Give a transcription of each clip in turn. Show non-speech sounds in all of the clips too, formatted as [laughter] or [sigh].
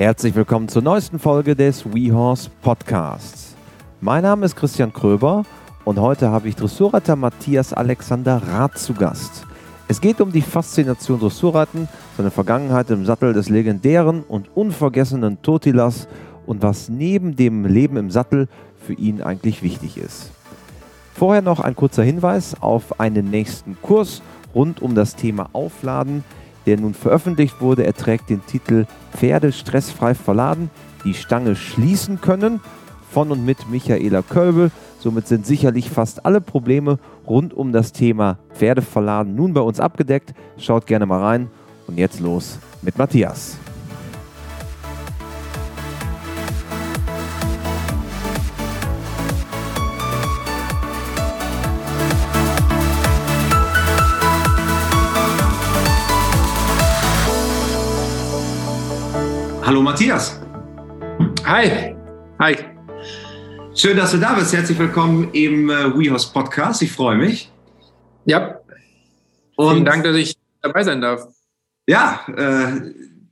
Herzlich willkommen zur neuesten Folge des WeHorse Podcasts. Mein Name ist Christian Kröber und heute habe ich Dressurreiter Matthias Alexander Rath zu Gast. Es geht um die Faszination Dressurreiten, seine Vergangenheit im Sattel des legendären und unvergessenen Totilas und was neben dem Leben im Sattel für ihn eigentlich wichtig ist. Vorher noch ein kurzer Hinweis auf einen nächsten Kurs rund um das Thema Aufladen, der nun veröffentlicht wurde. Er trägt den Titel Pferde stressfrei verladen, die Stange schließen können von und mit Michaela Kölbel. Somit sind sicherlich fast alle Probleme rund um das Thema Pferdeverladen nun bei uns abgedeckt. Schaut gerne mal rein und jetzt los mit Matthias. Hallo Matthias. Hi. Hi. Schön, dass du da bist. Herzlich willkommen im äh, WeHorse Podcast. Ich freue mich. Ja. Und Vielen Dank, dass ich dabei sein darf. Ja, äh,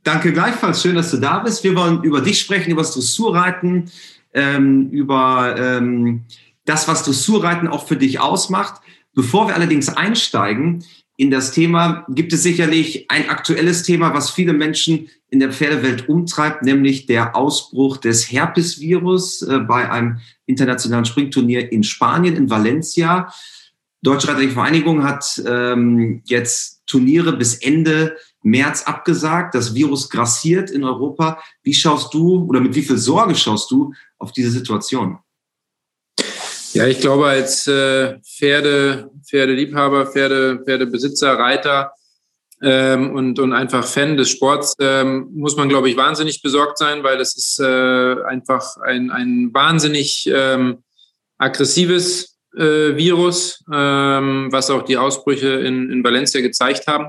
danke gleichfalls. Schön, dass du da bist. Wir wollen über dich sprechen, über das Dressurreiten, ähm, über ähm, das, was Dressurreiten auch für dich ausmacht. Bevor wir allerdings einsteigen, in das Thema gibt es sicherlich ein aktuelles Thema, was viele Menschen in der Pferdewelt umtreibt, nämlich der Ausbruch des Herpesvirus äh, bei einem internationalen Springturnier in Spanien, in Valencia. Deutsche Reiterliche Vereinigung hat ähm, jetzt Turniere bis Ende März abgesagt. Das Virus grassiert in Europa. Wie schaust du oder mit wie viel Sorge schaust du auf diese Situation? Ja, ich glaube, als äh, Pferde, Pferdeliebhaber, Pferde, Pferdebesitzer, Reiter ähm, und, und einfach Fan des Sports ähm, muss man, glaube ich, wahnsinnig besorgt sein, weil es ist äh, einfach ein, ein wahnsinnig ähm, aggressives äh, Virus, ähm, was auch die Ausbrüche in, in Valencia gezeigt haben.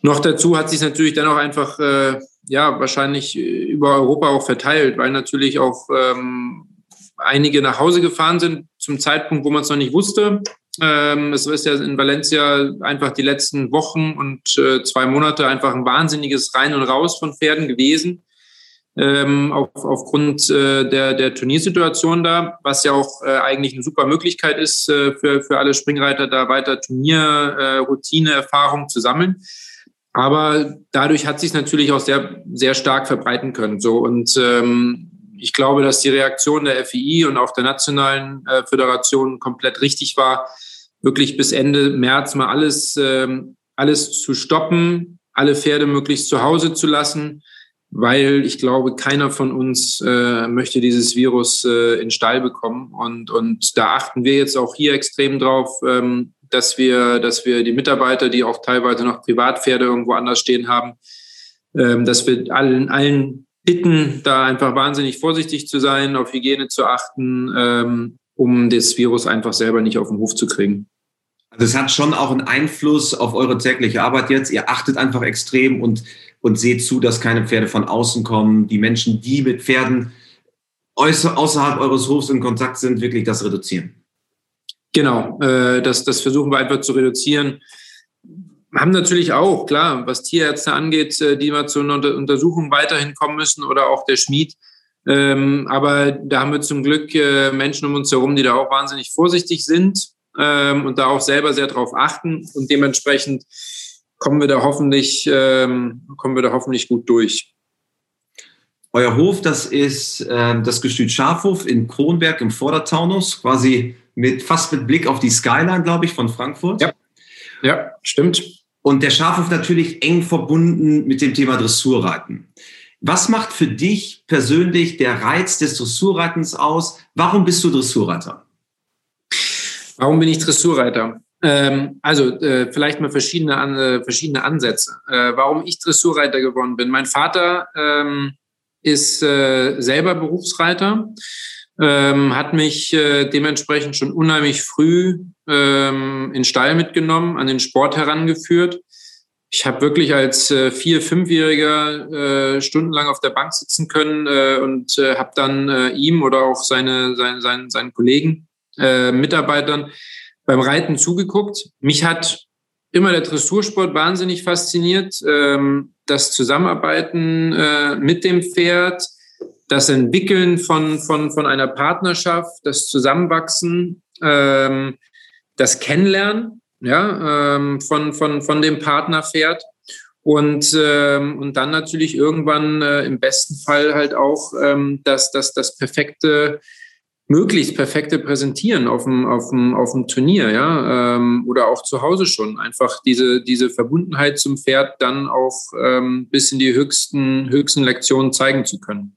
Noch dazu hat sich natürlich dann auch einfach, äh, ja, wahrscheinlich über Europa auch verteilt, weil natürlich auch ähm, einige nach Hause gefahren sind zum Zeitpunkt, wo man es noch nicht wusste. Ähm, es ist ja in Valencia einfach die letzten Wochen und äh, zwei Monate einfach ein wahnsinniges Rein und Raus von Pferden gewesen. Ähm, auf, aufgrund äh, der, der Turniersituation da, was ja auch äh, eigentlich eine super Möglichkeit ist äh, für, für alle Springreiter, da weiter Turnierroutine, äh, Erfahrung zu sammeln. Aber dadurch hat sich natürlich auch sehr, sehr stark verbreiten können. So und ähm, ich glaube, dass die Reaktion der FII und auch der nationalen äh, Föderation komplett richtig war, wirklich bis Ende März mal alles, ähm, alles zu stoppen, alle Pferde möglichst zu Hause zu lassen, weil ich glaube, keiner von uns äh, möchte dieses Virus äh, in Stall bekommen. Und, und da achten wir jetzt auch hier extrem drauf, ähm, dass wir, dass wir die Mitarbeiter, die auch teilweise noch Privatpferde irgendwo anders stehen haben, ähm, dass wir allen, allen bitten, da einfach wahnsinnig vorsichtig zu sein, auf Hygiene zu achten, ähm, um das Virus einfach selber nicht auf den Hof zu kriegen. Also es hat schon auch einen Einfluss auf eure tägliche Arbeit jetzt. Ihr achtet einfach extrem und, und seht zu, dass keine Pferde von außen kommen. Die Menschen, die mit Pferden außerhalb eures Hofs in Kontakt sind, wirklich das reduzieren. Genau, äh, das, das versuchen wir einfach zu reduzieren haben natürlich auch, klar, was Tierärzte angeht, äh, die mal zu einer Untersuchung weiterhin kommen müssen oder auch der Schmied. Ähm, aber da haben wir zum Glück äh, Menschen um uns herum, die da auch wahnsinnig vorsichtig sind ähm, und da auch selber sehr drauf achten. Und dementsprechend kommen wir da hoffentlich, ähm, kommen wir da hoffentlich gut durch. Euer Hof, das ist äh, das Gestüt Schafhof in Kronberg im Vordertaunus, quasi mit fast mit Blick auf die Skyline, glaube ich, von Frankfurt. Ja. Ja, stimmt. Und der Schafhof natürlich eng verbunden mit dem Thema Dressurreiten. Was macht für dich persönlich der Reiz des Dressurreitens aus? Warum bist du Dressurreiter? Warum bin ich Dressurreiter? Ähm, also äh, vielleicht mal verschiedene, an, äh, verschiedene Ansätze. Äh, warum ich Dressurreiter geworden bin. Mein Vater ähm, ist äh, selber Berufsreiter ähm, hat mich äh, dementsprechend schon unheimlich früh ähm, in Stall mitgenommen, an den Sport herangeführt. Ich habe wirklich als äh, vier-, fünfjähriger äh, stundenlang auf der Bank sitzen können äh, und äh, habe dann äh, ihm oder auch seine, seine, seine, seinen Kollegen, äh, Mitarbeitern beim Reiten zugeguckt. Mich hat immer der Dressursport wahnsinnig fasziniert. Ähm, das Zusammenarbeiten äh, mit dem Pferd, das Entwickeln von, von, von einer Partnerschaft, das Zusammenwachsen, ähm, das Kennenlernen ja, ähm, von, von, von dem Partnerpferd und, ähm, und dann natürlich irgendwann äh, im besten Fall halt auch ähm, das, das, das perfekte möglichst perfekte Präsentieren auf dem, auf dem, auf dem Turnier, ja, ähm, oder auch zu Hause schon. Einfach diese, diese Verbundenheit zum Pferd dann auch ähm, bis in die höchsten, höchsten Lektionen zeigen zu können.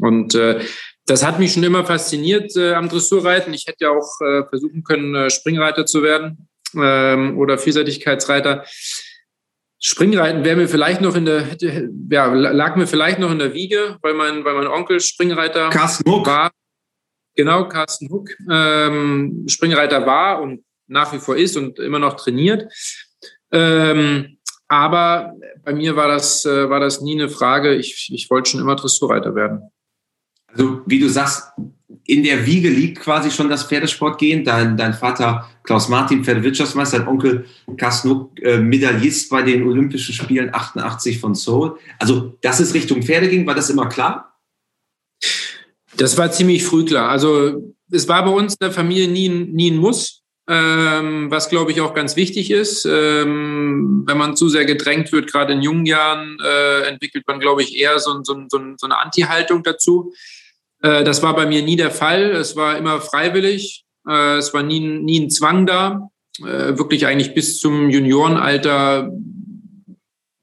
Und äh, das hat mich schon immer fasziniert äh, am Dressurreiten. Ich hätte ja auch äh, versuchen können, äh, Springreiter zu werden ähm, oder Vielseitigkeitsreiter. Springreiten wäre mir vielleicht noch in der, ja, lag mir vielleicht noch in der Wiege, weil mein, weil mein Onkel Springreiter Carsten war. Genau, Carsten Huck, ähm, Springreiter war und nach wie vor ist und immer noch trainiert. Ähm, aber bei mir war das, äh, war das nie eine Frage. Ich, ich wollte schon immer Dressurreiter werden. Also, wie du sagst, in der Wiege liegt quasi schon das Pferdesport Dein, dein Vater Klaus Martin, Pferdewirtschaftsmeister, dein Onkel Carsten Huck, äh, Medaillist bei den Olympischen Spielen 88 von Seoul. Also, dass es Richtung Pferde ging, war das immer klar? Das war ziemlich früh klar. Also es war bei uns in der Familie nie, nie ein Muss, ähm, was glaube ich auch ganz wichtig ist. Ähm, wenn man zu sehr gedrängt wird, gerade in jungen Jahren, äh, entwickelt man glaube ich eher so, so, so, so eine Anti-Haltung dazu. Äh, das war bei mir nie der Fall. Es war immer freiwillig. Äh, es war nie, nie ein Zwang da. Äh, wirklich eigentlich bis zum Juniorenalter,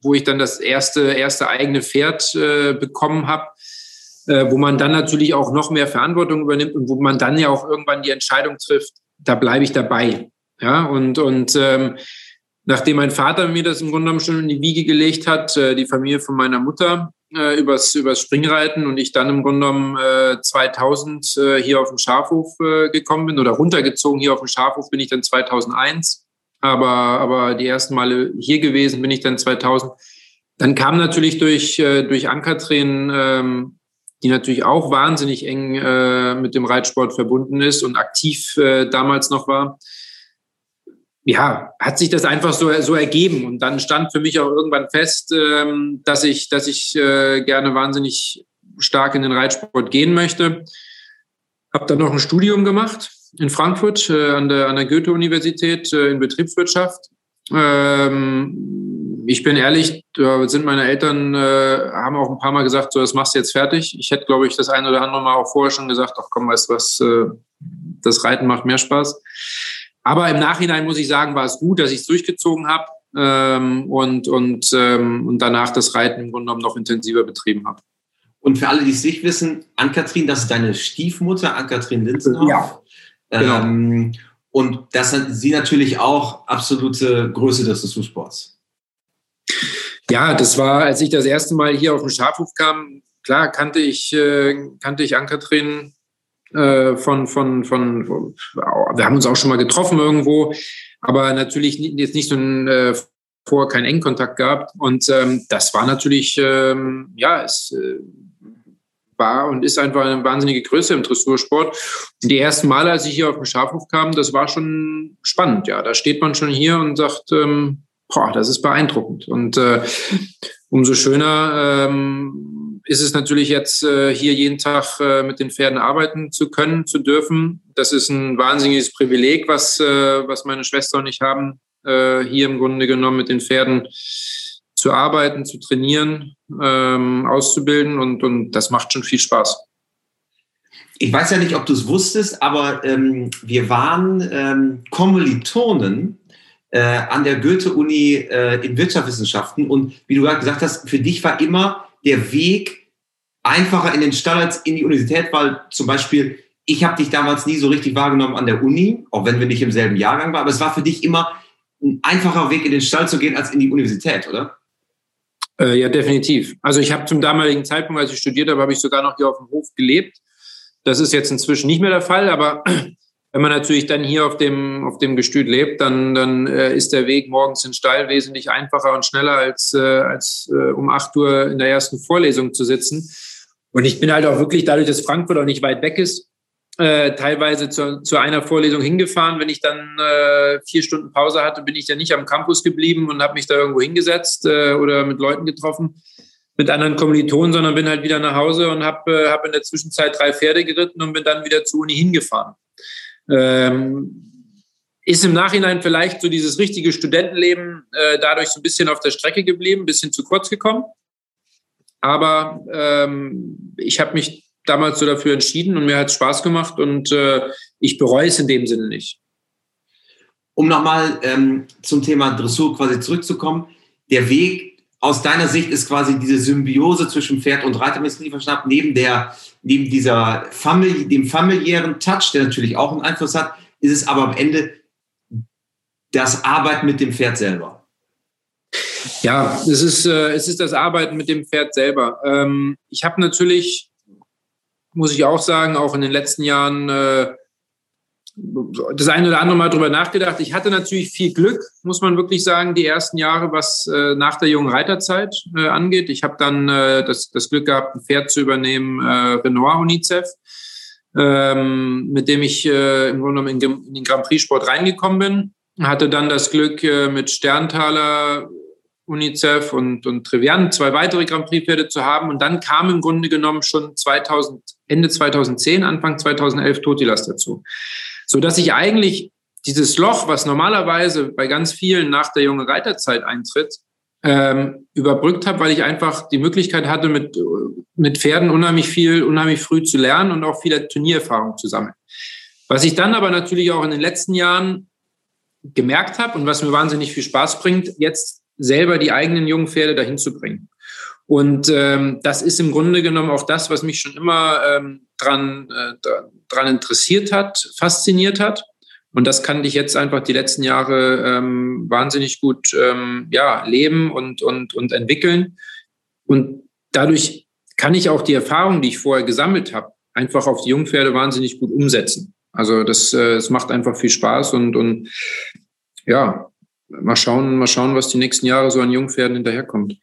wo ich dann das erste, erste eigene Pferd äh, bekommen habe äh, wo man dann natürlich auch noch mehr Verantwortung übernimmt und wo man dann ja auch irgendwann die Entscheidung trifft, da bleibe ich dabei. Ja, und, und ähm, nachdem mein Vater mir das im Grunde genommen schon in die Wiege gelegt hat, äh, die Familie von meiner Mutter, äh, übers, übers Springreiten und ich dann im Grunde genommen äh, 2000 äh, hier auf den Schafhof äh, gekommen bin oder runtergezogen hier auf den Schafhof bin ich dann 2001. Aber, aber die ersten Male hier gewesen bin ich dann 2000. Dann kam natürlich durch, äh, durch Ankertränen ähm, die natürlich auch wahnsinnig eng äh, mit dem Reitsport verbunden ist und aktiv äh, damals noch war. Ja, hat sich das einfach so, so ergeben. Und dann stand für mich auch irgendwann fest, ähm, dass ich, dass ich äh, gerne wahnsinnig stark in den Reitsport gehen möchte. Habe dann noch ein Studium gemacht in Frankfurt äh, an der, an der Goethe-Universität äh, in Betriebswirtschaft. Ähm, ich bin ehrlich, da sind meine Eltern, äh, haben auch ein paar Mal gesagt, so, das machst du jetzt fertig. Ich hätte, glaube ich, das eine oder andere Mal auch vorher schon gesagt, ach komm, weißt du was, äh, das Reiten macht mehr Spaß. Aber im Nachhinein muss ich sagen, war es gut, dass ich es durchgezogen habe ähm, und, und, ähm, und danach das Reiten im Grunde genommen noch intensiver betrieben habe. Und für alle, die es nicht wissen, Ann-Kathrin, das ist deine Stiefmutter, Ann-Kathrin Linsenhoff. Ja, genau. Ähm, und das hat sie natürlich auch absolute Größe des Dressursports. Ja, das war, als ich das erste Mal hier auf den Schafhof kam, klar kannte ich, äh, kannte ich Ankatrin äh, von, von, von, von, wir haben uns auch schon mal getroffen irgendwo, aber natürlich jetzt nicht so ein, äh, vorher keinen engen Kontakt gehabt. Und ähm, das war natürlich, ähm, ja, es äh, war und ist einfach eine wahnsinnige Größe im Dressursport. Und die ersten Male, als ich hier auf den Schafhof kam, das war schon spannend. Ja, da steht man schon hier und sagt, ähm, boah, das ist beeindruckend. Und äh, umso schöner ähm, ist es natürlich jetzt, äh, hier jeden Tag äh, mit den Pferden arbeiten zu können, zu dürfen. Das ist ein wahnsinniges Privileg, was, äh, was meine Schwester und ich haben, äh, hier im Grunde genommen mit den Pferden zu arbeiten, zu trainieren, ähm, auszubilden und, und das macht schon viel Spaß. Ich weiß ja nicht, ob du es wusstest, aber ähm, wir waren ähm, Kommilitonen äh, an der Goethe-Uni äh, in Wirtschaftswissenschaften. Und wie du gerade gesagt hast, für dich war immer der Weg einfacher in den Stall als in die Universität, weil zum Beispiel ich habe dich damals nie so richtig wahrgenommen an der Uni, auch wenn wir nicht im selben Jahrgang waren, aber es war für dich immer ein einfacher Weg in den Stall zu gehen als in die Universität, oder? Äh, ja, definitiv. Also ich habe zum damaligen Zeitpunkt, als ich studiert habe, habe ich sogar noch hier auf dem Hof gelebt. Das ist jetzt inzwischen nicht mehr der Fall, aber wenn man natürlich dann hier auf dem, auf dem Gestüt lebt, dann, dann äh, ist der Weg morgens in den Stall wesentlich einfacher und schneller, als, äh, als äh, um 8 Uhr in der ersten Vorlesung zu sitzen. Und ich bin halt auch wirklich, dadurch, dass Frankfurt auch nicht weit weg ist, äh, teilweise zu, zu, einer Vorlesung hingefahren. Wenn ich dann äh, vier Stunden Pause hatte, bin ich dann nicht am Campus geblieben und habe mich da irgendwo hingesetzt äh, oder mit Leuten getroffen, mit anderen Kommilitonen, sondern bin halt wieder nach Hause und habe äh, hab in der Zwischenzeit drei Pferde geritten und bin dann wieder zur Uni hingefahren. Ähm, ist im Nachhinein vielleicht so dieses richtige Studentenleben äh, dadurch so ein bisschen auf der Strecke geblieben, ein bisschen zu kurz gekommen. Aber ähm, ich habe mich damals so dafür entschieden und mir hat es Spaß gemacht und äh, ich bereue es in dem Sinne nicht. Um nochmal ähm, zum Thema Dressur quasi zurückzukommen, der Weg aus deiner Sicht ist quasi diese Symbiose zwischen Pferd und Reiter, wenn ich es neben, der, neben dieser Famili dem familiären Touch, der natürlich auch einen Einfluss hat, ist es aber am Ende das Arbeiten mit dem Pferd selber. Ja, es ist, äh, es ist das Arbeiten mit dem Pferd selber. Ähm, ich habe natürlich muss ich auch sagen, auch in den letzten Jahren äh, das eine oder andere Mal drüber nachgedacht. Ich hatte natürlich viel Glück, muss man wirklich sagen, die ersten Jahre, was äh, nach der jungen Reiterzeit äh, angeht. Ich habe dann äh, das, das Glück gehabt, ein Pferd zu übernehmen, äh, Renoir UNICEF, ähm, mit dem ich äh, im Grunde genommen in, in den Grand Prix-Sport reingekommen bin. Hatte dann das Glück, äh, mit Sterntaler UNICEF und, und Trivian zwei weitere Grand Prix-Pferde zu haben. Und dann kam im Grunde genommen schon 2000, Ende 2010, Anfang 2011 Totilas dazu. So dass ich eigentlich dieses Loch, was normalerweise bei ganz vielen nach der jungen Reiterzeit eintritt, ähm, überbrückt habe, weil ich einfach die Möglichkeit hatte, mit, mit Pferden unheimlich viel, unheimlich früh zu lernen und auch viele Turniererfahrung zu sammeln. Was ich dann aber natürlich auch in den letzten Jahren gemerkt habe und was mir wahnsinnig viel Spaß bringt, jetzt selber die eigenen jungen Pferde dahin zu bringen. Und ähm, das ist im Grunde genommen auch das, was mich schon immer ähm, dran, äh, dran interessiert hat, fasziniert hat. Und das kann ich jetzt einfach die letzten Jahre ähm, wahnsinnig gut ähm, ja, leben und, und, und entwickeln. Und dadurch kann ich auch die Erfahrung, die ich vorher gesammelt habe, einfach auf die Jungpferde wahnsinnig gut umsetzen. Also das, äh, das macht einfach viel Spaß und, und ja, mal schauen, mal schauen, was die nächsten Jahre so an Jungpferden hinterherkommt.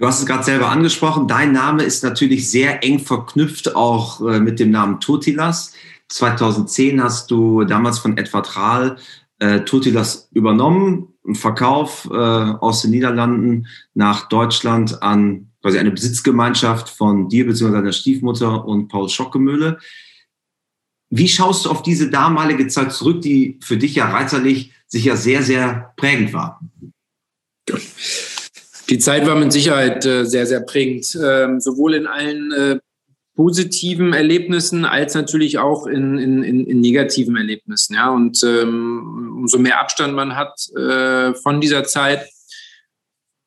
Du hast es gerade selber angesprochen. Dein Name ist natürlich sehr eng verknüpft auch äh, mit dem Namen Totilas. 2010 hast du damals von Edward Rahl äh, Totilas übernommen, im Verkauf äh, aus den Niederlanden nach Deutschland an quasi eine Besitzgemeinschaft von dir bzw. deiner Stiefmutter und Paul Schockemöhle. Wie schaust du auf diese damalige Zeit zurück, die für dich ja reiterlich sicher sehr, sehr prägend war? [laughs] Die Zeit war mit Sicherheit äh, sehr, sehr prägend, ähm, sowohl in allen äh, positiven Erlebnissen als natürlich auch in, in, in, in negativen Erlebnissen. Ja? Und ähm, umso mehr Abstand man hat äh, von dieser Zeit,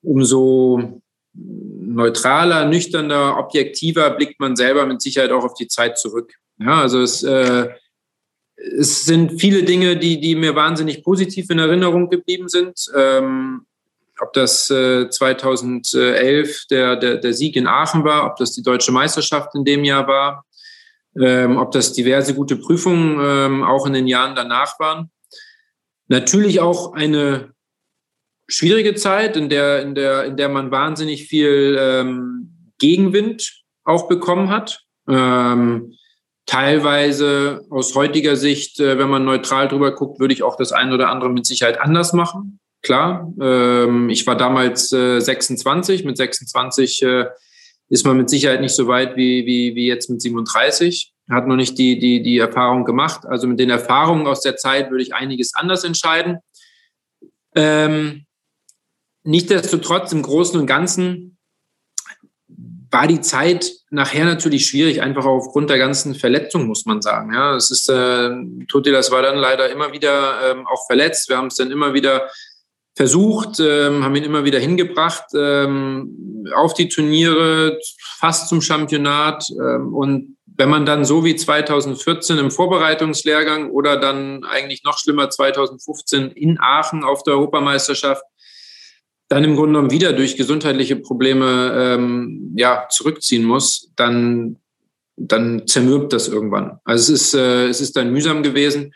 umso neutraler, nüchterner, objektiver blickt man selber mit Sicherheit auch auf die Zeit zurück. Ja, also es, äh, es sind viele Dinge, die, die mir wahnsinnig positiv in Erinnerung geblieben sind. Ähm, ob das äh, 2011 der, der, der Sieg in Aachen war, ob das die deutsche Meisterschaft in dem Jahr war, ähm, ob das diverse gute Prüfungen ähm, auch in den Jahren danach waren. Natürlich auch eine schwierige Zeit, in der, in der, in der man wahnsinnig viel ähm, Gegenwind auch bekommen hat. Ähm, Teilweise aus heutiger Sicht, äh, wenn man neutral drüber guckt, würde ich auch das eine oder andere mit Sicherheit anders machen. Klar, ähm, ich war damals 26. Äh, mit 26 äh, ist man mit Sicherheit nicht so weit wie, wie, wie jetzt mit 37. Hat noch nicht die, die, die Erfahrung gemacht. Also mit den Erfahrungen aus der Zeit würde ich einiges anders entscheiden. Ähm, Nichtsdestotrotz im Großen und Ganzen war die Zeit nachher natürlich schwierig, einfach aufgrund der ganzen Verletzung, muss man sagen. Ja, es ist, äh, Totilas war dann leider immer wieder ähm, auch verletzt. Wir haben es dann immer wieder versucht, ähm, haben ihn immer wieder hingebracht ähm, auf die Turniere, fast zum Championat. Ähm, und wenn man dann so wie 2014 im Vorbereitungslehrgang oder dann eigentlich noch schlimmer 2015 in Aachen auf der Europameisterschaft dann im Grunde genommen wieder durch gesundheitliche Probleme ähm, ja, zurückziehen muss, dann, dann zermürbt das irgendwann. Also es ist, äh, es ist dann mühsam gewesen.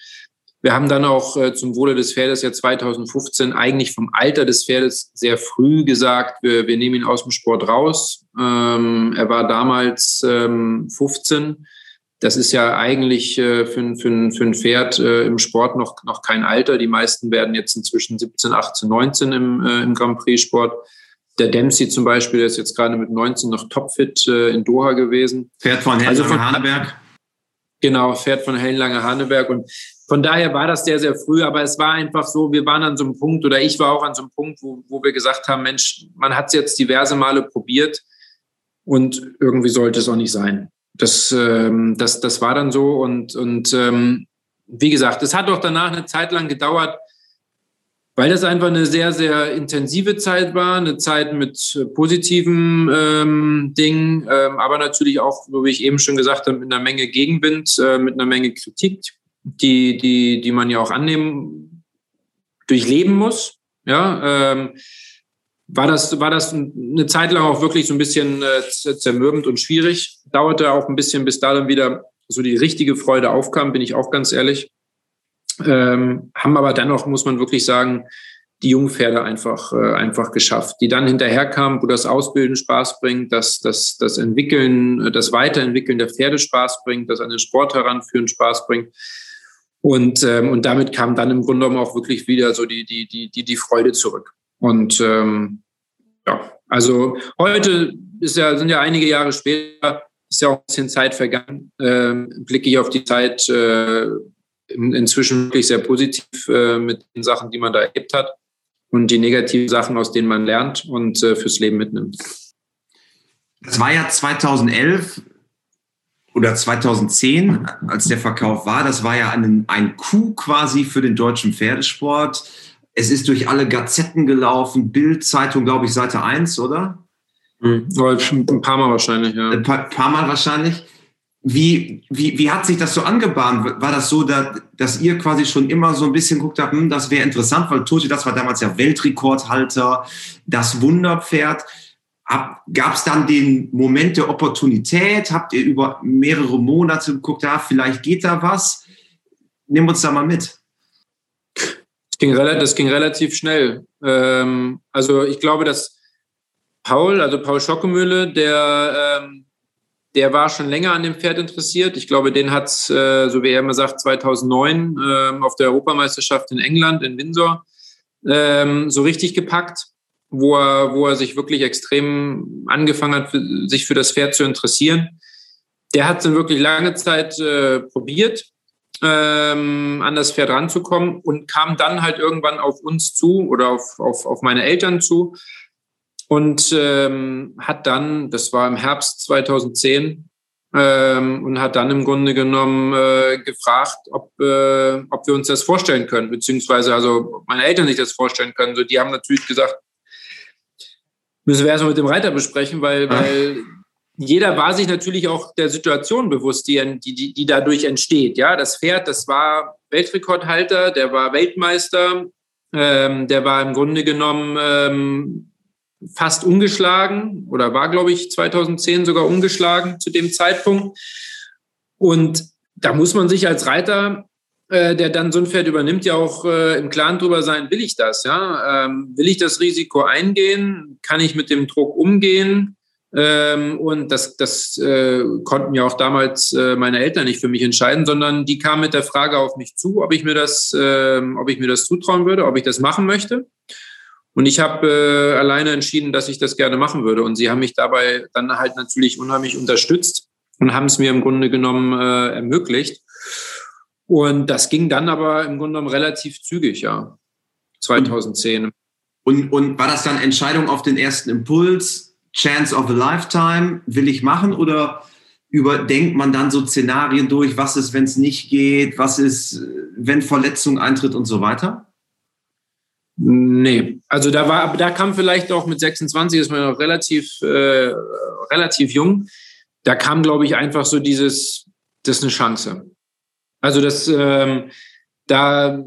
Wir haben dann auch äh, zum Wohle des Pferdes ja 2015 eigentlich vom Alter des Pferdes sehr früh gesagt, wir, wir nehmen ihn aus dem Sport raus. Ähm, er war damals ähm, 15. Das ist ja eigentlich äh, für, für, für ein Pferd äh, im Sport noch, noch kein Alter. Die meisten werden jetzt inzwischen 17, 18, 19 im, äh, im Grand Prix-Sport. Der Dempsey zum Beispiel, der ist jetzt gerade mit 19 noch topfit äh, in Doha gewesen. Pferd von Hellen also von Haneberg. Genau, Pferd von Hellenlange Haneberg. Und von daher war das sehr, sehr früh, aber es war einfach so, wir waren an so einem Punkt oder ich war auch an so einem Punkt, wo, wo wir gesagt haben, Mensch, man hat es jetzt diverse Male probiert und irgendwie sollte es auch nicht sein. Das, ähm, das, das war dann so und, und ähm, wie gesagt, es hat auch danach eine Zeit lang gedauert, weil das einfach eine sehr, sehr intensive Zeit war, eine Zeit mit positiven ähm, Dingen, ähm, aber natürlich auch, wie ich eben schon gesagt habe, mit einer Menge Gegenwind, äh, mit einer Menge Kritik, die, die, die man ja auch annehmen, durchleben muss. Ja, ähm, war das, war das eine Zeit lang auch wirklich so ein bisschen äh, zermürbend und schwierig. Dauerte auch ein bisschen, bis da dann wieder so die richtige Freude aufkam, bin ich auch ganz ehrlich. Ähm, haben aber dennoch, muss man wirklich sagen, die Jungpferde einfach, äh, einfach geschafft, die dann hinterherkamen, wo das Ausbilden Spaß bringt, dass das, das Entwickeln, äh, das Weiterentwickeln der Pferde Spaß bringt, das an den Sport heranführen Spaß bringt. Und, ähm, und damit kam dann im Grunde genommen auch wirklich wieder so die, die, die, die, die Freude zurück. Und ähm, ja, also heute ist ja, sind ja einige Jahre später, ist ja auch ein bisschen Zeit vergangen, ähm, blicke ich auf die Zeit, äh, inzwischen wirklich sehr positiv äh, mit den Sachen, die man da erlebt hat und die negativen Sachen, aus denen man lernt und äh, fürs Leben mitnimmt. Das war ja 2011 oder 2010, als der Verkauf war. Das war ja ein, ein Coup quasi für den deutschen Pferdesport. Es ist durch alle Gazetten gelaufen, Bild, Zeitung, glaube ich, Seite 1, oder? Mhm. Ein paar Mal wahrscheinlich, ja. Ein paar, paar Mal wahrscheinlich. Wie, wie, wie hat sich das so angebahnt? War das so, dass, dass ihr quasi schon immer so ein bisschen guckt habt, hm, das wäre interessant, weil Tosi, das war damals ja Weltrekordhalter, das Wunderpferd. Gab es dann den Moment der Opportunität? Habt ihr über mehrere Monate geguckt, ja, vielleicht geht da was? Nimm uns da mal mit. Das ging, das ging relativ schnell. Ähm, also ich glaube, dass Paul, also Paul Schockemühle, der ähm, der war schon länger an dem Pferd interessiert. Ich glaube, den hat es, äh, so wie er immer sagt, 2009 äh, auf der Europameisterschaft in England, in Windsor, ähm, so richtig gepackt, wo er, wo er sich wirklich extrem angefangen hat, für, sich für das Pferd zu interessieren. Der hat es dann wirklich lange Zeit äh, probiert, ähm, an das Pferd ranzukommen und kam dann halt irgendwann auf uns zu oder auf, auf, auf meine Eltern zu und ähm, hat dann, das war im Herbst 2010, ähm, und hat dann im Grunde genommen äh, gefragt, ob, äh, ob wir uns das vorstellen können, beziehungsweise also meine Eltern sich das vorstellen können. So, die haben natürlich gesagt, müssen wir erstmal mit dem Reiter besprechen, weil, weil jeder war sich natürlich auch der Situation bewusst, die, die, die dadurch entsteht. Ja, das Pferd, das war Weltrekordhalter, der war Weltmeister, ähm, der war im Grunde genommen ähm, fast ungeschlagen oder war, glaube ich, 2010 sogar ungeschlagen zu dem Zeitpunkt. Und da muss man sich als Reiter, äh, der dann so ein Pferd übernimmt, ja auch äh, im Klaren drüber sein, will ich das? Ja? Ähm, will ich das Risiko eingehen? Kann ich mit dem Druck umgehen? Ähm, und das, das äh, konnten ja auch damals äh, meine Eltern nicht für mich entscheiden, sondern die kamen mit der Frage auf mich zu, ob ich mir das, äh, ob ich mir das zutrauen würde, ob ich das machen möchte. Und ich habe äh, alleine entschieden, dass ich das gerne machen würde. Und sie haben mich dabei dann halt natürlich unheimlich unterstützt und haben es mir im Grunde genommen äh, ermöglicht. Und das ging dann aber im Grunde genommen relativ zügig, ja. 2010. Und, und war das dann Entscheidung auf den ersten Impuls? Chance of a Lifetime? Will ich machen? Oder überdenkt man dann so Szenarien durch? Was ist, wenn es nicht geht? Was ist, wenn Verletzung eintritt und so weiter? Nee, also da war, da kam vielleicht auch mit 26, ist man noch relativ, äh, relativ jung. Da kam, glaube ich, einfach so dieses, das ist eine Chance. Also das, ähm, da,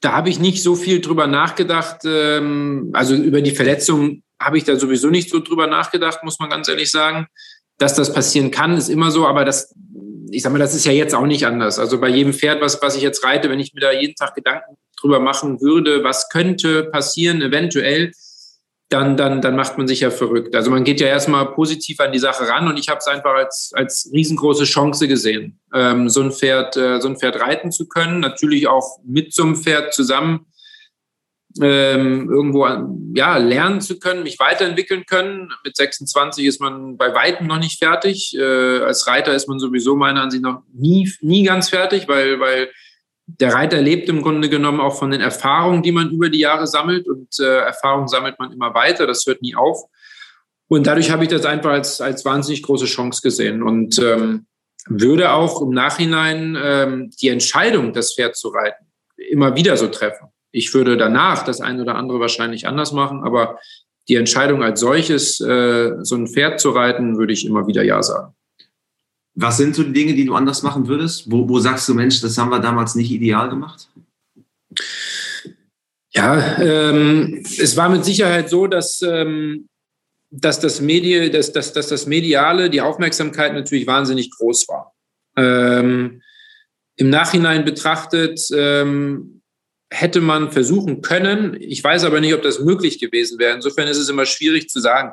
da habe ich nicht so viel drüber nachgedacht. Ähm, also über die Verletzung habe ich da sowieso nicht so drüber nachgedacht, muss man ganz ehrlich sagen. Dass das passieren kann, ist immer so, aber das, ich sag mal, das ist ja jetzt auch nicht anders. Also bei jedem Pferd, was, was ich jetzt reite, wenn ich mir da jeden Tag Gedanken drüber machen würde, was könnte passieren, eventuell, dann, dann, dann macht man sich ja verrückt. Also man geht ja erstmal positiv an die Sache ran und ich habe es einfach als, als riesengroße Chance gesehen, ähm, so, ein Pferd, äh, so ein Pferd reiten zu können. Natürlich auch mit so einem Pferd zusammen ähm, irgendwo ja, lernen zu können, mich weiterentwickeln können. Mit 26 ist man bei Weitem noch nicht fertig. Äh, als Reiter ist man sowieso meiner Ansicht nach nie, nie ganz fertig, weil, weil der Reiter lebt im Grunde genommen auch von den Erfahrungen, die man über die Jahre sammelt. Und äh, Erfahrungen sammelt man immer weiter, das hört nie auf. Und dadurch habe ich das einfach als, als wahnsinnig große Chance gesehen und ähm, würde auch im Nachhinein ähm, die Entscheidung, das Pferd zu reiten, immer wieder so treffen. Ich würde danach das eine oder andere wahrscheinlich anders machen, aber die Entscheidung als solches, äh, so ein Pferd zu reiten, würde ich immer wieder Ja sagen. Was sind so die Dinge, die du anders machen würdest? Wo, wo sagst du, Mensch, das haben wir damals nicht ideal gemacht? Ja, ähm, es war mit Sicherheit so, dass, ähm, dass, das Medi dass, dass, dass das Mediale, die Aufmerksamkeit natürlich wahnsinnig groß war. Ähm, Im Nachhinein betrachtet ähm, hätte man versuchen können. Ich weiß aber nicht, ob das möglich gewesen wäre. Insofern ist es immer schwierig zu sagen.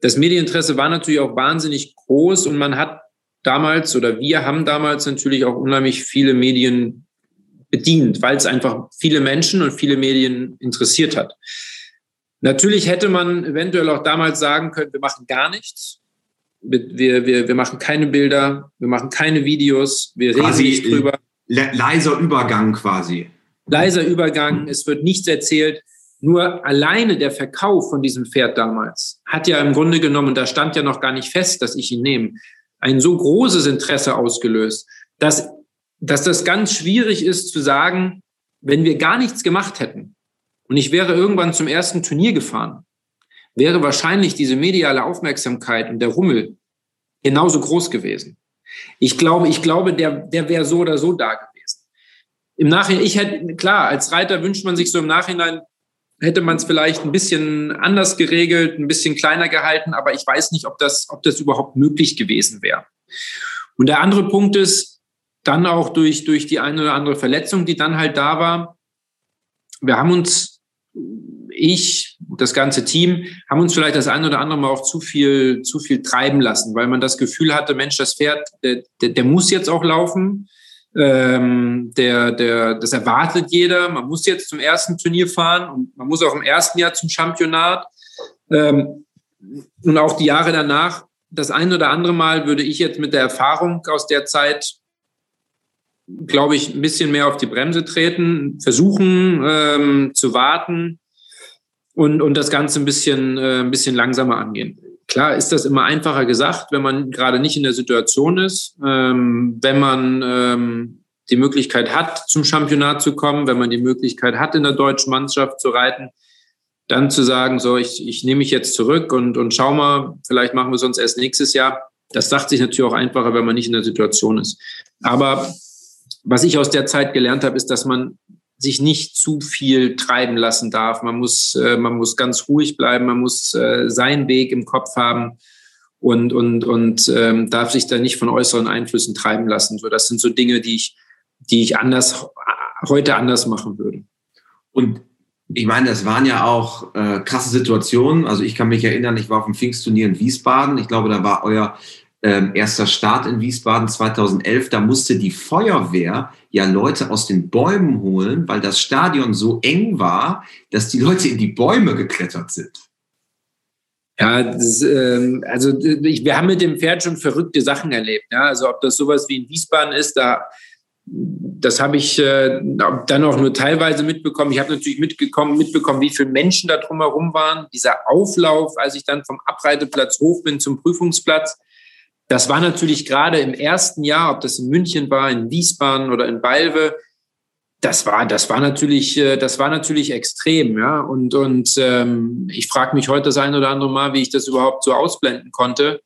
Das Medieninteresse war natürlich auch wahnsinnig groß und man hat damals oder wir haben damals natürlich auch unheimlich viele Medien bedient, weil es einfach viele Menschen und viele Medien interessiert hat. Natürlich hätte man eventuell auch damals sagen können, wir machen gar nichts. Wir, wir, wir machen keine Bilder, wir machen keine Videos, wir reden nicht drüber. Leiser Übergang quasi. Leiser Übergang, es wird nichts erzählt. Nur alleine der Verkauf von diesem Pferd damals hat ja im Grunde genommen, da stand ja noch gar nicht fest, dass ich ihn nehme, ein so großes Interesse ausgelöst, dass, dass das ganz schwierig ist zu sagen, wenn wir gar nichts gemacht hätten und ich wäre irgendwann zum ersten Turnier gefahren, wäre wahrscheinlich diese mediale Aufmerksamkeit und der Rummel genauso groß gewesen. Ich glaube, ich glaube, der, der wäre so oder so da gewesen. Im Nachhinein, ich hätte, klar, als Reiter wünscht man sich so im Nachhinein, hätte man es vielleicht ein bisschen anders geregelt, ein bisschen kleiner gehalten, aber ich weiß nicht, ob das, ob das überhaupt möglich gewesen wäre. Und der andere Punkt ist, dann auch durch, durch die eine oder andere Verletzung, die dann halt da war, wir haben uns, ich, das ganze Team, haben uns vielleicht das eine oder andere Mal auch zu viel, zu viel treiben lassen, weil man das Gefühl hatte, Mensch, das Pferd, der, der, der muss jetzt auch laufen. Ähm, der, der, das erwartet jeder. Man muss jetzt zum ersten Turnier fahren und man muss auch im ersten Jahr zum Championat. Ähm, und auch die Jahre danach, das ein oder andere Mal würde ich jetzt mit der Erfahrung aus der Zeit, glaube ich, ein bisschen mehr auf die Bremse treten, versuchen ähm, zu warten und, und das Ganze ein bisschen, äh, ein bisschen langsamer angehen. Klar ist das immer einfacher gesagt, wenn man gerade nicht in der Situation ist, ähm, wenn man ähm, die Möglichkeit hat, zum Championat zu kommen, wenn man die Möglichkeit hat, in der deutschen Mannschaft zu reiten, dann zu sagen, so, ich, ich nehme mich jetzt zurück und, und schau mal, vielleicht machen wir es uns erst nächstes Jahr. Das sagt sich natürlich auch einfacher, wenn man nicht in der Situation ist. Aber was ich aus der Zeit gelernt habe, ist, dass man sich nicht zu viel treiben lassen darf. Man muss, äh, man muss ganz ruhig bleiben, man muss äh, seinen Weg im Kopf haben und, und, und ähm, darf sich da nicht von äußeren Einflüssen treiben lassen. So, das sind so Dinge, die ich, die ich anders, heute anders machen würde. Und ich meine, das waren ja auch äh, krasse Situationen. Also ich kann mich erinnern, ich war auf dem Pfingstturnier in Wiesbaden. Ich glaube, da war euer ähm, erster Start in Wiesbaden 2011. Da musste die Feuerwehr ja Leute aus den Bäumen holen, weil das Stadion so eng war, dass die Leute in die Bäume geklettert sind. Ja, das, äh, also wir haben mit dem Pferd schon verrückte Sachen erlebt. Ja? Also ob das sowas wie in Wiesbaden ist, da das habe ich äh, dann auch nur teilweise mitbekommen. Ich habe natürlich mitgekommen, mitbekommen, wie viele Menschen da drumherum waren. Dieser Auflauf, als ich dann vom Abreiteplatz hoch bin zum Prüfungsplatz, das war natürlich gerade im ersten Jahr, ob das in München war, in Wiesbaden oder in Balve, das war, das war natürlich, äh, das war natürlich extrem, ja. Und, und ähm, ich frage mich heute das ein oder andere Mal, wie ich das überhaupt so ausblenden konnte.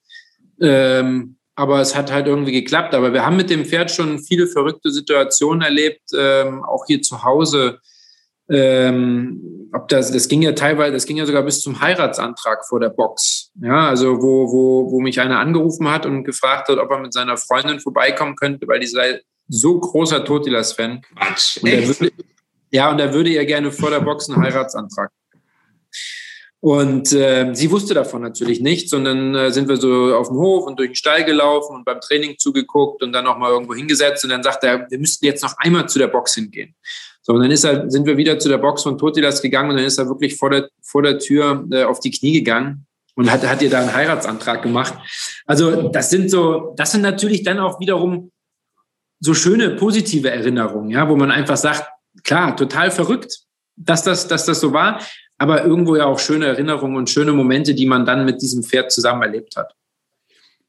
Ähm, aber es hat halt irgendwie geklappt. Aber wir haben mit dem Pferd schon viele verrückte Situationen erlebt, ähm, auch hier zu Hause. Ähm, ob das, das ging ja teilweise, das ging ja sogar bis zum Heiratsantrag vor der Box. Ja, also wo, wo, wo mich einer angerufen hat und gefragt hat, ob er mit seiner Freundin vorbeikommen könnte, weil die sei so großer Totilas-Fan. Quatsch, und würde, ja, und da würde er gerne vor der Box einen Heiratsantrag. Und äh, sie wusste davon natürlich nichts. Und dann äh, sind wir so auf dem Hof und durch den Stall gelaufen und beim Training zugeguckt und dann noch mal irgendwo hingesetzt. Und dann sagt er, wir müssten jetzt noch einmal zu der Box hingehen. So, und dann ist er, sind wir wieder zu der Box von Totilas gegangen und dann ist er wirklich vor der, vor der Tür äh, auf die Knie gegangen und hat, hat ihr da einen Heiratsantrag gemacht. Also das sind so, das sind natürlich dann auch wiederum so schöne positive Erinnerungen, ja, wo man einfach sagt, klar, total verrückt, dass das, dass das so war, aber irgendwo ja auch schöne Erinnerungen und schöne Momente, die man dann mit diesem Pferd zusammen erlebt hat.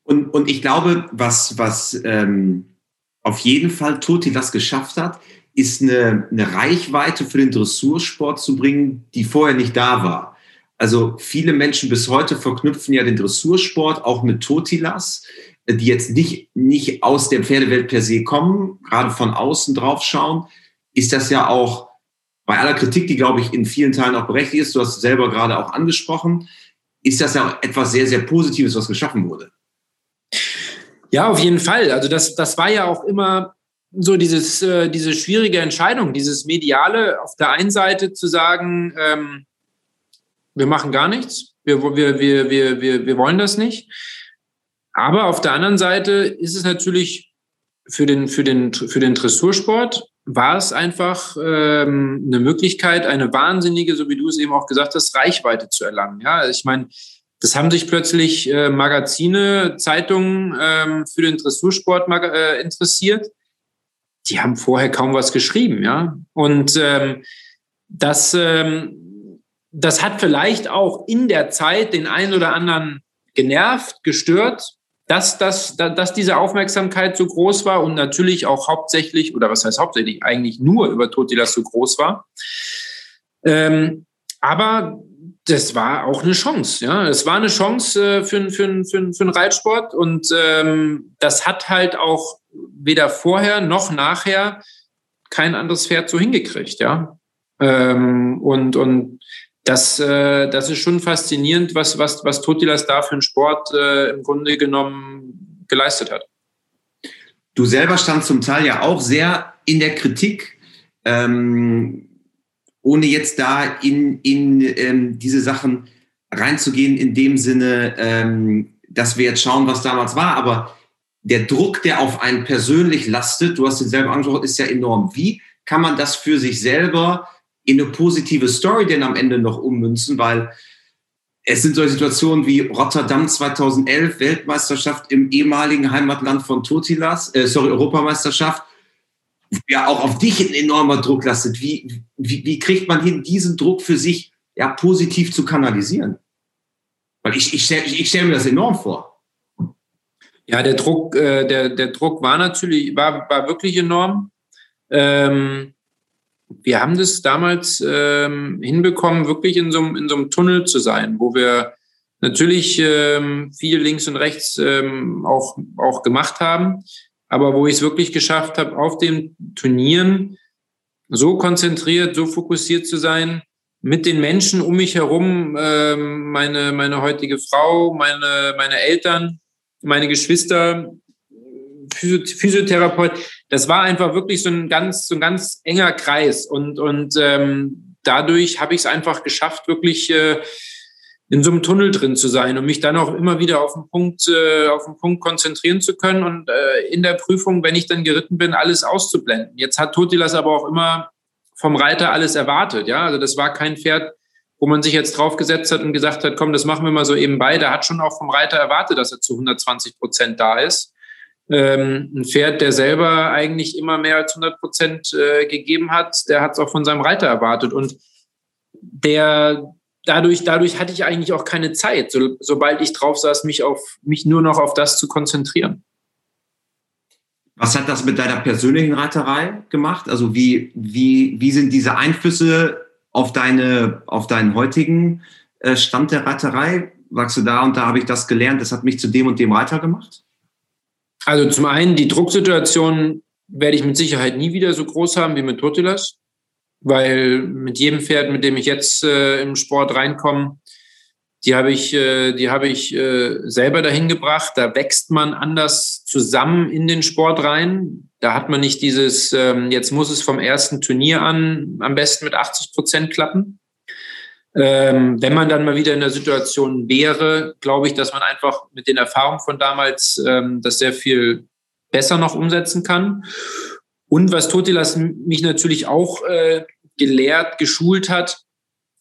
Und, und ich glaube, was, was ähm, auf jeden Fall Toti das geschafft hat, ist eine, eine Reichweite für den Dressursport zu bringen, die vorher nicht da war. Also viele Menschen bis heute verknüpfen ja den Dressursport auch mit Totilas, die jetzt nicht, nicht aus der Pferdewelt per se kommen, gerade von außen drauf schauen, ist das ja auch bei aller Kritik, die, glaube ich, in vielen Teilen auch berechtigt ist, du hast es selber gerade auch angesprochen, ist das ja auch etwas sehr, sehr Positives, was geschaffen wurde. Ja, auf jeden Fall. Also das, das war ja auch immer so dieses, äh, diese schwierige Entscheidung, dieses Mediale auf der einen Seite zu sagen, ähm, wir machen gar nichts, wir, wir, wir, wir, wir, wir wollen das nicht. Aber auf der anderen Seite ist es natürlich für den, für den, für den Dressursport war es einfach ähm, eine Möglichkeit, eine wahnsinnige, so wie du es eben auch gesagt hast, Reichweite zu erlangen. Ja, ich meine, das haben sich plötzlich äh, Magazine, Zeitungen ähm, für den Dressursport äh, interessiert. Die haben vorher kaum was geschrieben, ja. Und ähm, das, ähm, das hat vielleicht auch in der Zeit den einen oder anderen genervt, gestört, dass, dass, dass diese Aufmerksamkeit so groß war und natürlich auch hauptsächlich, oder was heißt hauptsächlich, eigentlich nur über Totilas so groß war. Ähm, aber das war auch eine Chance. Ja, es war eine Chance äh, für, für, für, für einen Reitsport und ähm, das hat halt auch weder vorher noch nachher kein anderes Pferd so hingekriegt. Ja, ähm, und und das, äh, das ist schon faszinierend, was, was, was Totilas da für einen Sport äh, im Grunde genommen geleistet hat. Du selber standst zum Teil ja auch sehr in der Kritik. Ähm, ohne jetzt da in, in ähm, diese Sachen reinzugehen, in dem Sinne, ähm, dass wir jetzt schauen, was damals war. Aber der Druck, der auf einen persönlich lastet, du hast den selber angesprochen, ist ja enorm. Wie kann man das für sich selber in eine positive Story denn am Ende noch ummünzen? Weil es sind solche Situationen wie Rotterdam 2011, Weltmeisterschaft im ehemaligen Heimatland von Totilas, äh, sorry, Europameisterschaft ja auch auf dich ein enormer Druck lastet. Wie, wie, wie kriegt man hin, diesen Druck für sich ja positiv zu kanalisieren? Weil ich, ich stelle ich stell mir das enorm vor. Ja, der Druck, äh, der, der Druck war natürlich, war, war wirklich enorm. Ähm, wir haben das damals ähm, hinbekommen, wirklich in so, in so einem Tunnel zu sein, wo wir natürlich ähm, viel links und rechts ähm, auch, auch gemacht haben, aber wo ich es wirklich geschafft habe, auf den Turnieren so konzentriert, so fokussiert zu sein, mit den Menschen um mich herum, ähm, meine, meine heutige Frau, meine, meine Eltern, meine Geschwister, Physiotherapeut, das war einfach wirklich so ein ganz, so ein ganz enger Kreis. Und, und ähm, dadurch habe ich es einfach geschafft, wirklich äh, in so einem Tunnel drin zu sein und mich dann auch immer wieder auf den Punkt, äh, auf den Punkt konzentrieren zu können und äh, in der Prüfung, wenn ich dann geritten bin, alles auszublenden. Jetzt hat Totilas aber auch immer vom Reiter alles erwartet, ja. Also das war kein Pferd, wo man sich jetzt draufgesetzt hat und gesagt hat, komm, das machen wir mal so eben bei. Der hat schon auch vom Reiter erwartet, dass er zu 120 Prozent da ist. Ähm, ein Pferd, der selber eigentlich immer mehr als 100 Prozent äh, gegeben hat, der hat es auch von seinem Reiter erwartet und der dadurch, dadurch hatte ich eigentlich auch keine Zeit, so, sobald ich drauf saß, mich auf mich nur noch auf das zu konzentrieren. Was hat das mit deiner persönlichen Reiterei gemacht? Also wie, wie, wie sind diese Einflüsse auf, deine, auf deinen heutigen äh, Stand der Reiterei? Sagst du da und da habe ich das gelernt, das hat mich zu dem und dem Reiter gemacht? Also zum einen, die Drucksituation werde ich mit Sicherheit nie wieder so groß haben wie mit Totilas weil mit jedem Pferd, mit dem ich jetzt äh, im Sport reinkomme, die habe ich, äh, die habe ich äh, selber dahin gebracht. Da wächst man anders zusammen in den Sport rein. Da hat man nicht dieses, ähm, jetzt muss es vom ersten Turnier an am besten mit 80 Prozent klappen. Ähm, wenn man dann mal wieder in der Situation wäre, glaube ich, dass man einfach mit den Erfahrungen von damals ähm, das sehr viel besser noch umsetzen kann. Und was Totilas mich natürlich auch äh, gelehrt, geschult hat,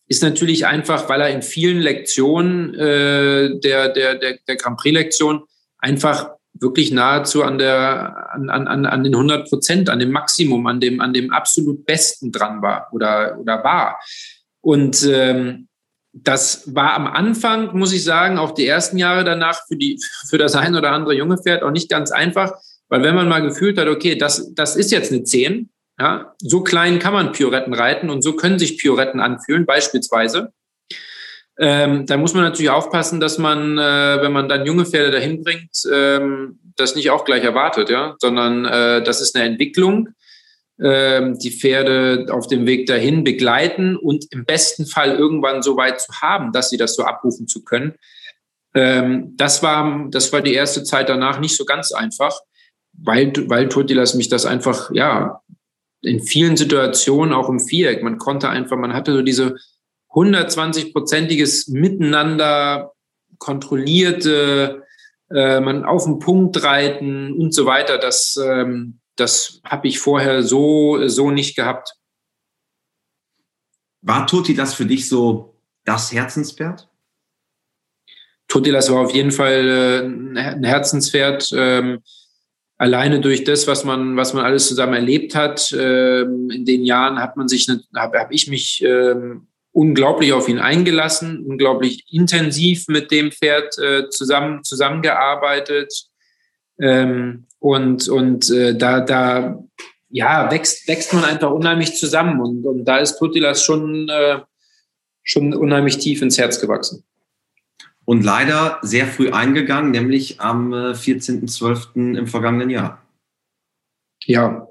ist natürlich einfach, weil er in vielen Lektionen äh, der, der, der, der Grand Prix-Lektion einfach wirklich nahezu an der an, an, an den 100 Prozent, an dem Maximum, an dem an dem absolut Besten dran war oder oder war. Und ähm, das war am Anfang, muss ich sagen, auch die ersten Jahre danach für die für das ein oder andere junge Pferd auch nicht ganz einfach, weil wenn man mal gefühlt hat, okay, das das ist jetzt eine 10, ja, so klein kann man Pioretten reiten und so können sich Pioretten anfühlen, beispielsweise. Ähm, da muss man natürlich aufpassen, dass man, äh, wenn man dann junge Pferde dahin bringt, ähm, das nicht auch gleich erwartet, ja, sondern äh, das ist eine Entwicklung, ähm, die Pferde auf dem Weg dahin begleiten und im besten Fall irgendwann so weit zu haben, dass sie das so abrufen zu können. Ähm, das war, das war die erste Zeit danach nicht so ganz einfach, weil, weil Totilas mich das einfach, ja, in vielen Situationen auch im Viereck. Man konnte einfach, man hatte so diese 120-prozentiges Miteinander, kontrollierte, äh, man auf den Punkt reiten und so weiter. Das, ähm, das habe ich vorher so, so nicht gehabt. War Toti das für dich so das Herzenspferd? Totilas war auf jeden Fall äh, ein Herzenspferd. Ähm, alleine durch das, was man, was man alles zusammen erlebt hat, ähm, in den Jahren hat man sich, habe hab ich mich ähm, unglaublich auf ihn eingelassen, unglaublich intensiv mit dem Pferd äh, zusammen zusammengearbeitet. Ähm, und und äh, da da ja wächst wächst man einfach unheimlich zusammen und, und da ist Tutilas schon äh, schon unheimlich tief ins Herz gewachsen und leider sehr früh eingegangen, nämlich am 14.12. Äh, im vergangenen Jahr. Ja,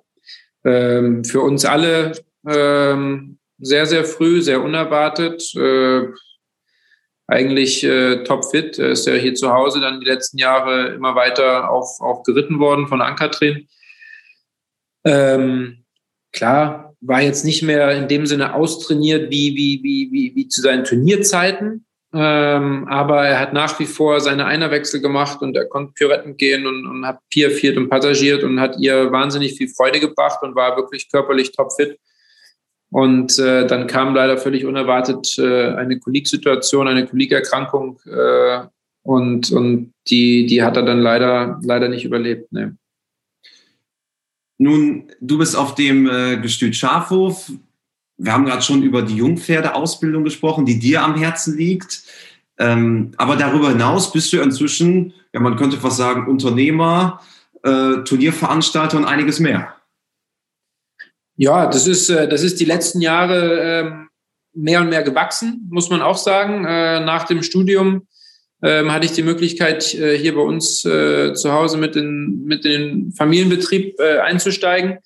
ähm, für uns alle ähm, sehr, sehr früh, sehr unerwartet. Äh, eigentlich äh, topfit. Ist ja hier zu Hause dann die letzten Jahre immer weiter auch, auch geritten worden von Ankatrin. Ähm, klar, war jetzt nicht mehr in dem Sinne austrainiert wie, wie, wie, wie, wie zu seinen Turnierzeiten. Ähm, aber er hat nach wie vor seine Einerwechsel gemacht und er konnte Pirouetten gehen und, und hat Pier, und passagiert und hat ihr wahnsinnig viel Freude gebracht und war wirklich körperlich topfit. Und äh, dann kam leider völlig unerwartet äh, eine Koliksituation, eine Kolikerkrankung äh, und, und die, die hat er dann leider, leider nicht überlebt. Nee. Nun, du bist auf dem äh, Gestüt Schafhof, wir haben gerade schon über die Jungpferdeausbildung gesprochen, die dir am Herzen liegt. Ähm, aber darüber hinaus bist du inzwischen, ja, man könnte fast sagen, Unternehmer, äh, Turnierveranstalter und einiges mehr. Ja, das ist, äh, das ist die letzten Jahre äh, mehr und mehr gewachsen, muss man auch sagen. Äh, nach dem Studium ähm, hatte ich die Möglichkeit, äh, hier bei uns zu Hause mit in, mit den Familienbetrieb einzusteigen.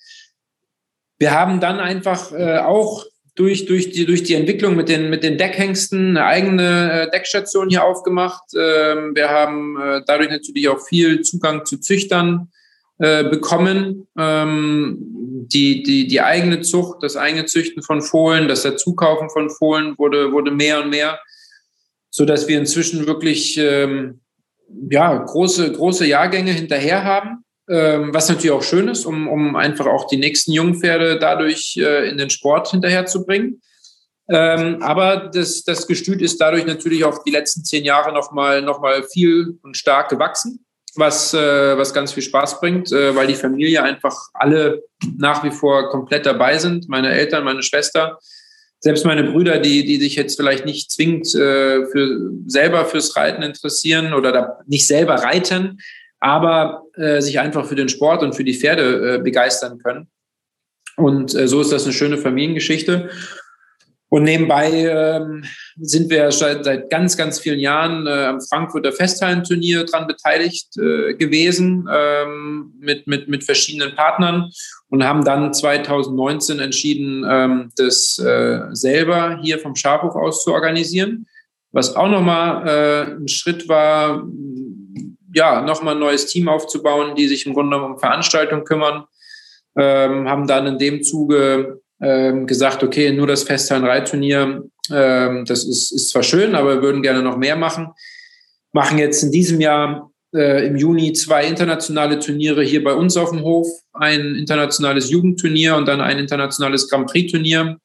Wir haben dann einfach auch durch, durch, die, durch die Entwicklung mit den, mit den Deckhengsten eine eigene äh, Deckstation hier aufgemacht. Ähm, wir haben äh, dadurch natürlich auch viel Zugang zu Züchtern äh, bekommen. Ähm, die, die, die eigene Zucht, das eigene Züchten von Fohlen, das Dazukaufen von Fohlen wurde, wurde mehr und mehr, so dass wir inzwischen wirklich ähm, ja, große, große Jahrgänge hinterher haben ähm, was natürlich auch schön ist, um, um einfach auch die nächsten Jungpferde dadurch äh, in den Sport hinterherzubringen. Ähm, aber das, das Gestüt ist dadurch natürlich auch die letzten zehn Jahre nochmal noch mal viel und stark gewachsen, was, äh, was ganz viel Spaß bringt, äh, weil die Familie einfach alle nach wie vor komplett dabei sind. Meine Eltern, meine Schwester, selbst meine Brüder, die, die sich jetzt vielleicht nicht zwingend äh, für, selber fürs Reiten interessieren oder nicht selber reiten, aber äh, sich einfach für den Sport und für die Pferde äh, begeistern können. Und äh, so ist das eine schöne Familiengeschichte. Und nebenbei ähm, sind wir seit, seit ganz, ganz vielen Jahren äh, am Frankfurter Festhallenturnier dran beteiligt äh, gewesen ähm, mit, mit, mit verschiedenen Partnern und haben dann 2019 entschieden, ähm, das äh, selber hier vom Schafhof aus zu organisieren. Was auch nochmal äh, ein Schritt war, ja, nochmal ein neues Team aufzubauen, die sich im Grunde um Veranstaltungen kümmern. Ähm, haben dann in dem Zuge ähm, gesagt, okay, nur das Festhallen-Reitturnier, ähm, das ist, ist zwar schön, aber wir würden gerne noch mehr machen. Machen jetzt in diesem Jahr äh, im Juni zwei internationale Turniere hier bei uns auf dem Hof, ein internationales Jugendturnier und dann ein internationales Grand Prix-Turnier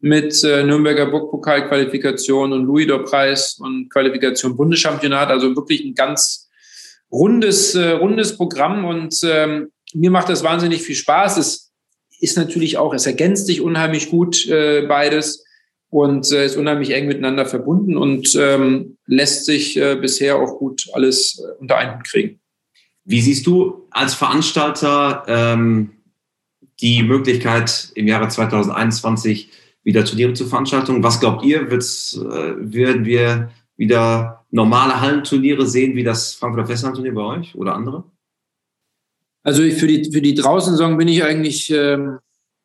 mit äh, Nürnberger Burgpokal-Qualifikation und Louis-Dor-Preis und Qualifikation Bundeschampionat. Also wirklich ein ganz rundes, äh, rundes Programm und ähm, mir macht das wahnsinnig viel Spaß. Es ist natürlich auch, es ergänzt sich unheimlich gut äh, beides und äh, ist unheimlich eng miteinander verbunden und ähm, lässt sich äh, bisher auch gut alles äh, unter einen Hut kriegen. Wie siehst du als Veranstalter ähm, die Möglichkeit im Jahre 2021 wieder zu veranstalten. Was glaubt ihr, wird's, äh, werden wir wieder normale Hallenturniere sehen, wie das Frankfurter Festlandturnier bei euch oder andere? Also für die, für die Draußensaison bin ich eigentlich ähm,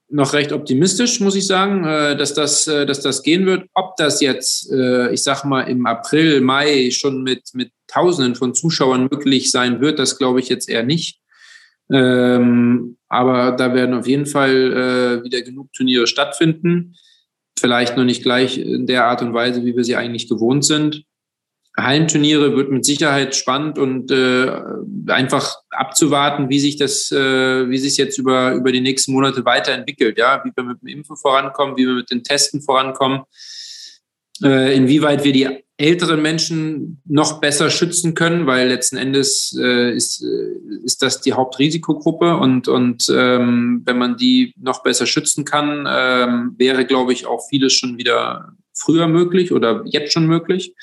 noch recht optimistisch, muss ich sagen, äh, dass, das, äh, dass das gehen wird. Ob das jetzt, äh, ich sag mal, im April, Mai schon mit, mit Tausenden von Zuschauern möglich sein wird, das glaube ich jetzt eher nicht. Ähm, aber da werden auf jeden Fall äh, wieder genug Turniere stattfinden vielleicht noch nicht gleich in der Art und Weise, wie wir sie eigentlich gewohnt sind. Hallenturniere wird mit Sicherheit spannend und äh, einfach abzuwarten, wie sich das, äh, wie sich jetzt über, über die nächsten Monate weiterentwickelt, ja, wie wir mit dem Impfen vorankommen, wie wir mit den Testen vorankommen, äh, inwieweit wir die älteren Menschen noch besser schützen können, weil letzten Endes äh, ist, äh, ist das die Hauptrisikogruppe und, und ähm, wenn man die noch besser schützen kann, ähm, wäre, glaube ich, auch vieles schon wieder früher möglich oder jetzt schon möglich.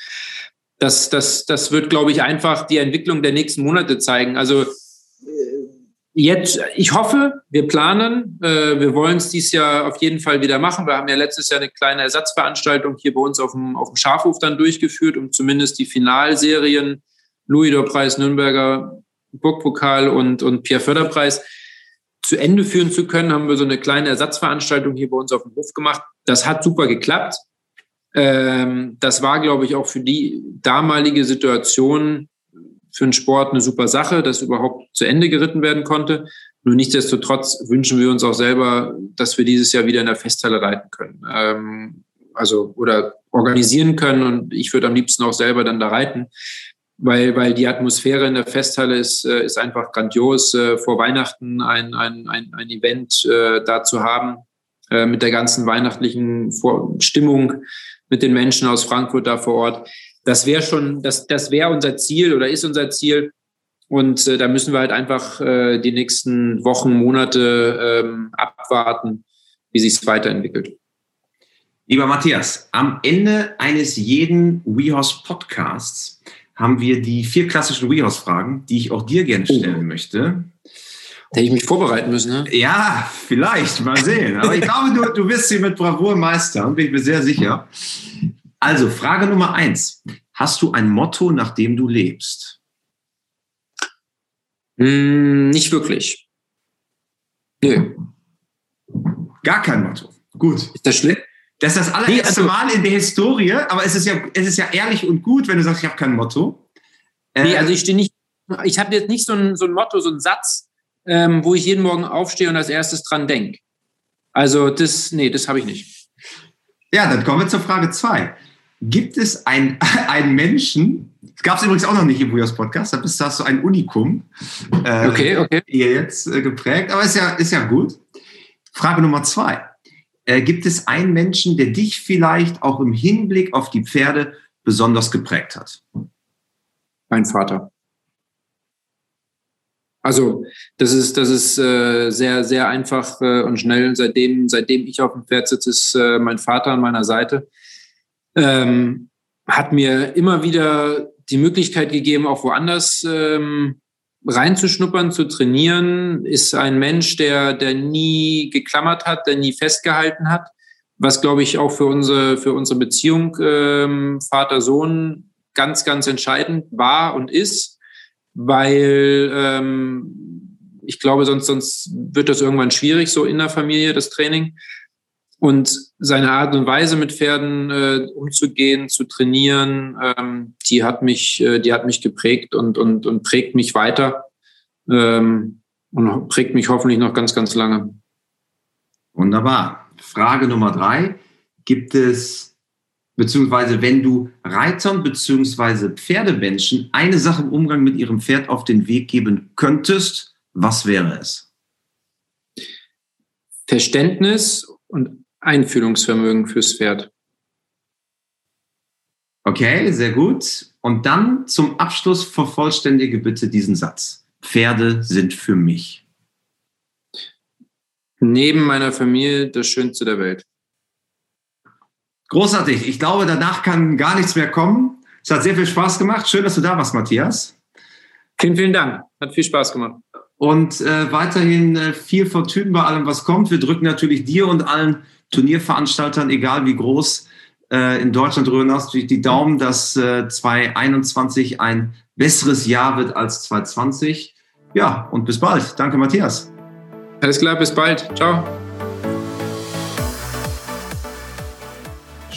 Das, das, das wird, glaube ich, einfach die Entwicklung der nächsten Monate zeigen. Also Jetzt, ich hoffe, wir planen, äh, wir wollen es dieses Jahr auf jeden Fall wieder machen. Wir haben ja letztes Jahr eine kleine Ersatzveranstaltung hier bei uns auf dem, auf dem Schafhof dann durchgeführt, um zumindest die Finalserien Louis-Dor-Preis, Nürnberger Burgpokal und, und Pierre-Förder-Preis zu Ende führen zu können, haben wir so eine kleine Ersatzveranstaltung hier bei uns auf dem Hof gemacht. Das hat super geklappt. Ähm, das war, glaube ich, auch für die damalige Situation für den Sport eine super Sache, dass überhaupt zu Ende geritten werden konnte. Nur nichtsdestotrotz wünschen wir uns auch selber, dass wir dieses Jahr wieder in der Festhalle reiten können. Ähm, also oder organisieren können und ich würde am liebsten auch selber dann da reiten, weil, weil die Atmosphäre in der Festhalle ist, äh, ist einfach grandios, äh, vor Weihnachten ein, ein, ein, ein Event äh, da zu haben, mit der ganzen weihnachtlichen Stimmung, mit den Menschen aus Frankfurt da vor Ort das wäre schon, das, das wäre unser Ziel oder ist unser Ziel. Und äh, da müssen wir halt einfach äh, die nächsten Wochen, Monate ähm, abwarten, wie sich es weiterentwickelt. Lieber Matthias, am Ende eines jeden WeHorse Podcasts haben wir die vier klassischen WeHorse-Fragen, die ich auch dir gerne oh. stellen oh. möchte. Hätte ich mich vorbereiten müssen, ne? Ja, vielleicht, mal sehen. Aber ich glaube, du, du wirst sie mit Bravour meistern, bin ich mir sehr sicher. Also, Frage Nummer eins. Hast du ein Motto, nach dem du lebst? Hm, nicht wirklich. Nö. Gar kein Motto. Gut. Ist das schlimm? Das ist das allererste nee, also, Mal in der Historie, aber es ist ja, es ist ja ehrlich und gut, wenn du sagst, ich habe kein Motto. Äh, nee, also ich stehe nicht, ich habe jetzt nicht so ein, so ein Motto, so ein Satz, ähm, wo ich jeden Morgen aufstehe und als erstes dran denke. Also das, nee, das habe ich nicht. Ja, dann kommen wir zur Frage zwei gibt es ein, [laughs] einen Menschen, das gab es übrigens auch noch nicht im Bujos Podcast, da bist, hast du ein Unikum äh, okay, okay. jetzt äh, geprägt, aber ist ja, ist ja gut. Frage Nummer zwei. Äh, gibt es einen Menschen, der dich vielleicht auch im Hinblick auf die Pferde besonders geprägt hat? Mein Vater. Also das ist, das ist äh, sehr, sehr einfach äh, und schnell. Seitdem, seitdem ich auf dem Pferd sitze, ist äh, mein Vater an meiner Seite. Ähm, hat mir immer wieder die Möglichkeit gegeben, auch woanders ähm, reinzuschnuppern, zu trainieren, ist ein Mensch, der, der nie geklammert hat, der nie festgehalten hat, was, glaube ich, auch für unsere, für unsere Beziehung ähm, Vater-Sohn ganz, ganz entscheidend war und ist, weil ähm, ich glaube, sonst, sonst wird das irgendwann schwierig, so in der Familie, das Training. Und seine Art und Weise mit Pferden äh, umzugehen, zu trainieren, ähm, die hat mich, äh, die hat mich geprägt und, und, und prägt mich weiter ähm, und prägt mich hoffentlich noch ganz, ganz lange. Wunderbar. Frage Nummer drei. Gibt es, beziehungsweise wenn du Reitern beziehungsweise Pferdemenschen eine Sache im Umgang mit ihrem Pferd auf den Weg geben könntest, was wäre es? Verständnis und Einfühlungsvermögen fürs Pferd. Okay, sehr gut. Und dann zum Abschluss vervollständige bitte diesen Satz. Pferde sind für mich. Neben meiner Familie das Schönste der Welt. Großartig. Ich glaube, danach kann gar nichts mehr kommen. Es hat sehr viel Spaß gemacht. Schön, dass du da warst, Matthias. Vielen, vielen Dank. Hat viel Spaß gemacht. Und äh, weiterhin äh, viel Fortune bei allem, was kommt. Wir drücken natürlich dir und allen Turnierveranstaltern, egal wie groß, äh, in Deutschland drüber hinaus die Daumen, dass äh, 2021 ein besseres Jahr wird als 2020. Ja, und bis bald. Danke, Matthias. Alles klar, bis bald. Ciao.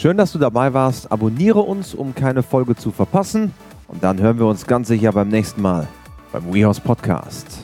Schön, dass du dabei warst. Abonniere uns, um keine Folge zu verpassen. Und dann hören wir uns ganz sicher beim nächsten Mal beim WeHorse Podcast.